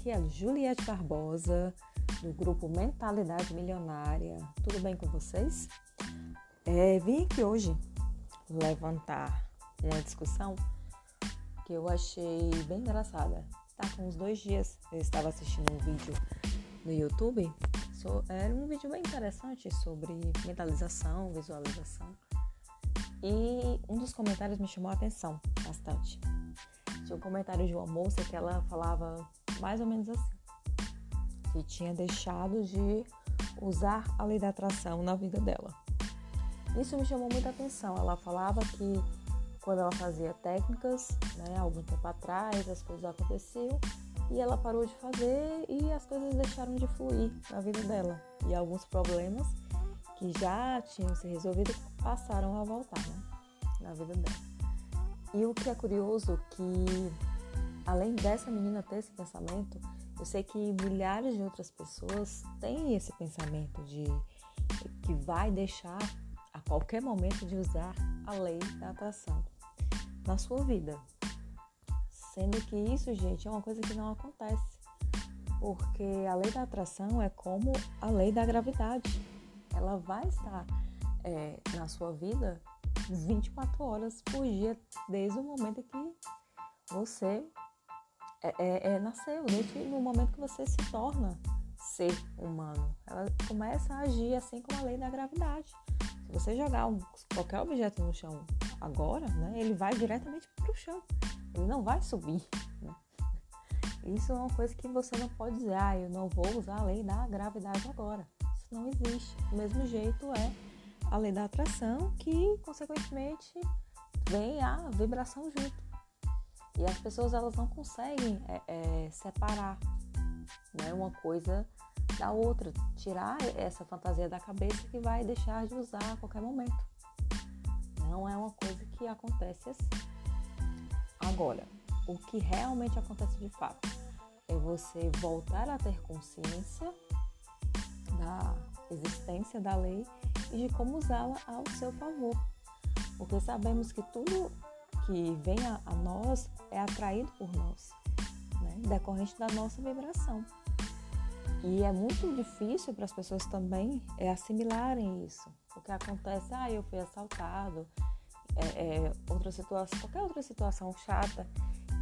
Aqui é Juliette Barbosa, do grupo Mentalidade Milionária. Tudo bem com vocês? É, vim aqui hoje levantar uma discussão que eu achei bem engraçada. Tá com uns dois dias eu estava assistindo um vídeo no YouTube. Era um vídeo bem interessante sobre mentalização, visualização. E um dos comentários me chamou a atenção bastante. Tinha um comentário de uma moça que ela falava mais ou menos assim: que tinha deixado de usar a lei da atração na vida dela. Isso me chamou muita atenção. Ela falava que quando ela fazia técnicas, né, algum tempo atrás, as coisas aconteciam e ela parou de fazer e as coisas deixaram de fluir na vida dela. E alguns problemas que já tinham se resolvido passaram a voltar né, na vida dela. E o que é curioso que além dessa menina ter esse pensamento, eu sei que milhares de outras pessoas têm esse pensamento de que vai deixar a qualquer momento de usar a lei da atração na sua vida. Sendo que isso, gente, é uma coisa que não acontece. Porque a lei da atração é como a lei da gravidade. Ela vai estar é, na sua vida 24 horas por dia, desde o momento que você é, é, é, nasceu, desde momento que você se torna ser humano. Ela começa a agir assim como a lei da gravidade. Se você jogar um, qualquer objeto no chão agora, né, ele vai diretamente para o chão. Ele não vai subir. Né? Isso é uma coisa que você não pode dizer, ah, eu não vou usar a lei da gravidade agora. Isso não existe. Do mesmo jeito é a lei da atração, que consequentemente vem a vibração junto. E as pessoas elas não conseguem é, é, separar né, uma coisa da outra, tirar essa fantasia da cabeça que vai deixar de usar a qualquer momento. Não é uma coisa que acontece assim. Agora, o que realmente acontece de fato é você voltar a ter consciência da existência da lei e de como usá-la ao seu favor. Porque sabemos que tudo que vem a, a nós é atraído por nós, né? decorrente da nossa vibração. E é muito difícil para as pessoas também é, assimilarem isso. O que acontece, ah, eu fui assaltado, é, é, outra situação, qualquer outra situação chata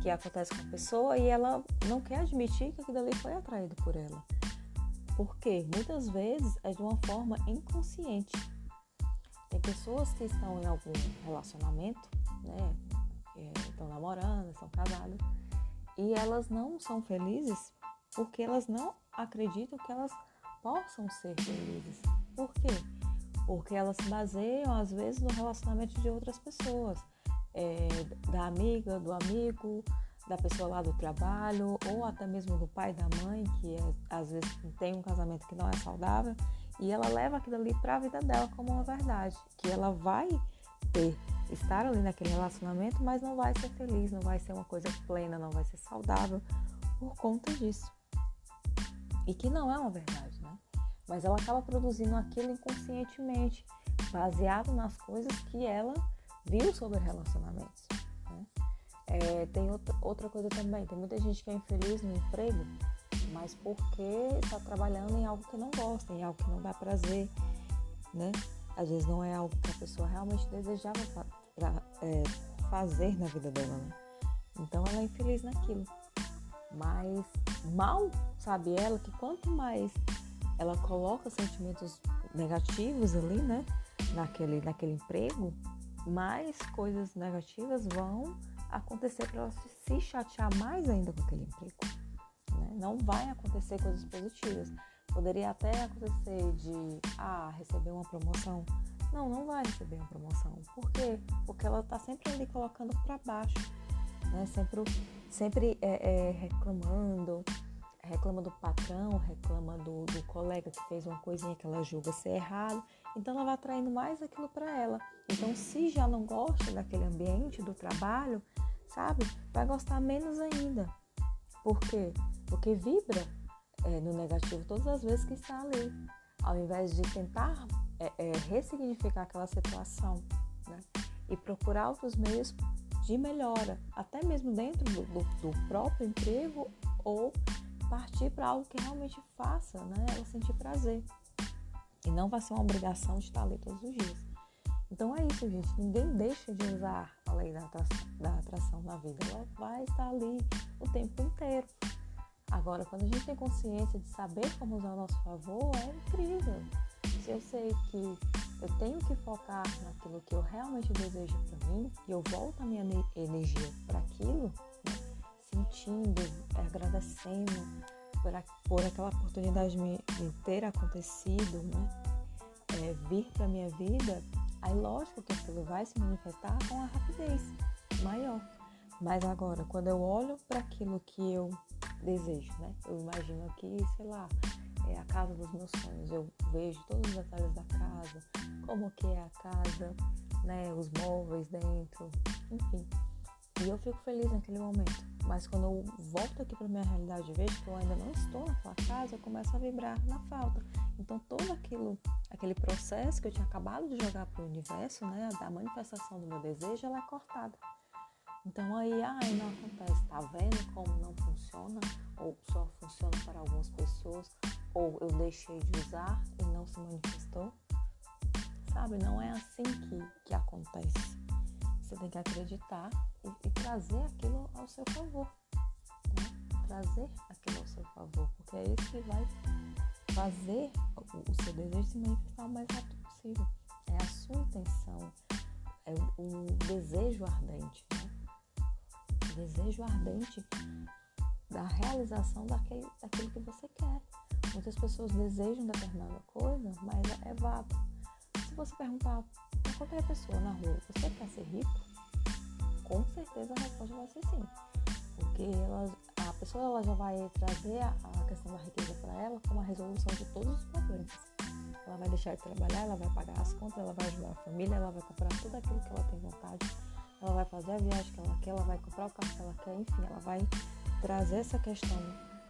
que acontece com a pessoa e ela não quer admitir que aquilo ali foi atraído por ela. Porque muitas vezes é de uma forma inconsciente. Tem pessoas que estão em algum relacionamento, né? Estão namorando, estão casadas, e elas não são felizes porque elas não acreditam que elas possam ser felizes. Por quê? Porque elas se baseiam, às vezes, no relacionamento de outras pessoas, é, da amiga, do amigo, da pessoa lá do trabalho, ou até mesmo do pai da mãe, que é, às vezes tem um casamento que não é saudável, e ela leva aquilo ali para a vida dela como uma verdade, que ela vai ter estar ali naquele relacionamento, mas não vai ser feliz, não vai ser uma coisa plena, não vai ser saudável por conta disso. E que não é uma verdade, né? Mas ela acaba produzindo aquilo inconscientemente, baseado nas coisas que ela viu sobre relacionamentos. Né? É, tem outra, outra coisa também, tem muita gente que é infeliz no emprego, mas porque está trabalhando em algo que não gosta, em algo que não dá prazer, né? Às vezes não é algo que a pessoa realmente desejava pra, é, fazer na vida dela, né? Então ela é infeliz naquilo. Mas mal sabe ela que quanto mais ela coloca sentimentos negativos ali, né? Naquele, naquele emprego, mais coisas negativas vão acontecer para ela se chatear mais ainda com aquele emprego. Né? Não vai acontecer coisas positivas. Poderia até acontecer de ah, receber uma promoção não, não vai receber uma promoção. Por quê? Porque ela está sempre ali colocando para baixo, né? Sempre, sempre é, é, reclamando, reclama do patrão, reclama do, do, colega que fez uma coisinha que ela julga ser errado. Então ela vai atraindo mais aquilo para ela. Então, se já não gosta daquele ambiente do trabalho, sabe, vai gostar menos ainda. Por quê? Porque vibra é, no negativo todas as vezes que está ali. Ao invés de tentar é, é, ressignificar aquela situação né? e procurar outros meios de melhora, até mesmo dentro do, do, do próprio emprego ou partir para algo que realmente faça, né? Ela sentir prazer. E não vai ser uma obrigação de estar ali todos os dias. Então é isso, gente. Ninguém deixa de usar a lei da atração, da atração na vida. Ela vai estar ali o tempo inteiro. Agora, quando a gente tem consciência de saber como usar ao nosso favor, é incrível. Se eu sei que eu tenho que focar naquilo que eu realmente desejo para mim e eu volto a minha energia para aquilo, né? sentindo, agradecendo por, a, por aquela oportunidade de, de ter acontecido, né? É, vir para minha vida, aí lógico que aquilo vai se manifestar com a rapidez maior. Mas agora, quando eu olho para aquilo que eu desejo, né? Eu imagino aqui, sei lá, é a casa dos meus sonhos. Eu vejo todos os detalhes da casa, como que é a casa, né? Os móveis dentro, enfim. E eu fico feliz naquele momento. Mas quando eu volto aqui para minha realidade e vejo que eu ainda não estou naquela casa, eu começo a vibrar na falta. Então todo aquilo, aquele processo que eu tinha acabado de jogar para o universo, né, da manifestação do meu desejo, ela é cortada. Então aí, ai, não acontece. Tá vendo como não funciona? Ou só funciona para algumas pessoas? Ou eu deixei de usar e não se manifestou? Sabe, não é assim que, que acontece. Você tem que acreditar e, e trazer aquilo ao seu favor. Né? Trazer aquilo ao seu favor, porque é isso que vai fazer o, seu desejo se manifestar o mais rápido possível. É a sua intenção, é o, o desejo ardente. Né? Desejo ardente da realização daquele, daquilo que você quer. Muitas pessoas desejam determinada coisa, mas é vago. Se você perguntar para qualquer pessoa na rua, você quer ser rico? Com certeza a resposta vai ser sim. Porque ela, a pessoa ela já vai trazer a, a questão da riqueza para ela como a resolução de todos os problemas. Ela vai deixar de trabalhar, ela vai pagar as contas, ela vai ajudar a família, ela vai comprar tudo aquilo que ela tem vontade fazer a viagem que ela quer, ela vai comprar o carro que ela quer, enfim, ela vai trazer essa questão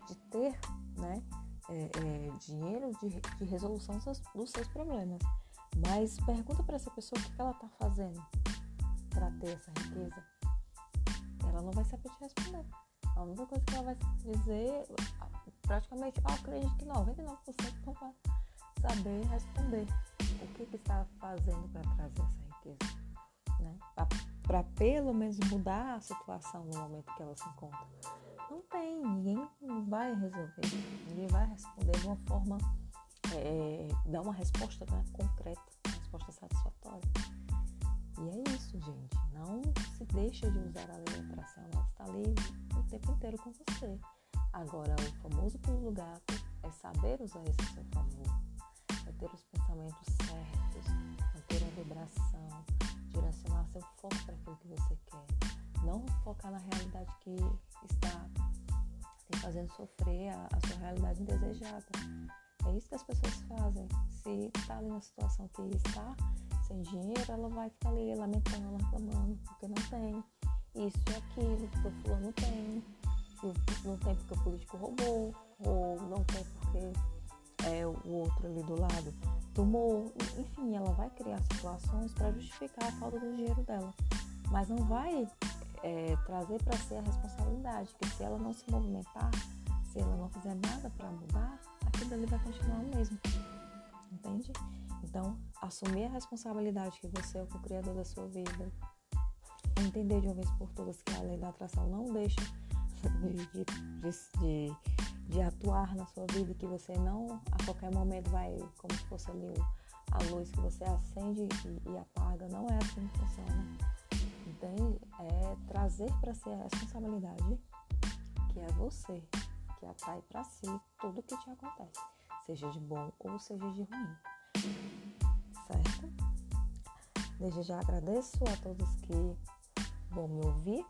de ter né, é, é, dinheiro de, de resolução dos seus, dos seus, problemas. Mas pergunta para essa pessoa o que ela está fazendo para ter essa riqueza. Ela não vai saber te responder. A única coisa que ela vai dizer, praticamente, eu acredito que 99% não vai saber responder o que, que está fazendo para trazer essa riqueza. Né? para pelo menos mudar a situação no momento que ela se encontra. Não tem, ninguém vai resolver, ninguém vai responder de uma forma, é, dar uma resposta né, concreta, uma resposta satisfatória. E é isso, gente. Não se deixa de usar a lei da atração, ela está ali o tempo inteiro com você. Agora, o famoso pulo do gato é saber usar a seu favor, é ter os pensamentos certos, seu foco para aquilo que você quer. Não focar na realidade que está te fazendo sofrer a, a sua realidade indesejada. É isso que as pessoas fazem. Se está ali na situação que está sem dinheiro, ela vai ficar ali lamentando, reclamando, porque não tem isso e aquilo, porque o fulano tem, não tem porque o político roubou, ou não tem porque é, o outro ali do lado tomou, enfim, ela vai criar situações para justificar a falta do dinheiro dela, mas não vai é, trazer para si a responsabilidade que se ela não se movimentar, se ela não fizer nada para mudar, aquilo ali vai continuar o mesmo, entende? Então, assumir a responsabilidade que você é o criador da sua vida, entender de uma vez por todas que a lei da atração não deixa de, de, de, de atuar na sua vida, que você não a qualquer momento vai, como se fosse ali a luz que você acende e, e apaga. Não é assim que funciona. Entende? É trazer para si a responsabilidade que é você que atrai para si tudo que te acontece, seja de bom ou seja de ruim. Certo? Desde já agradeço a todos que vão me ouvir.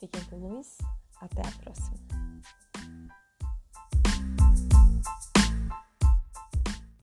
Fiquem com luz. Até a próxima.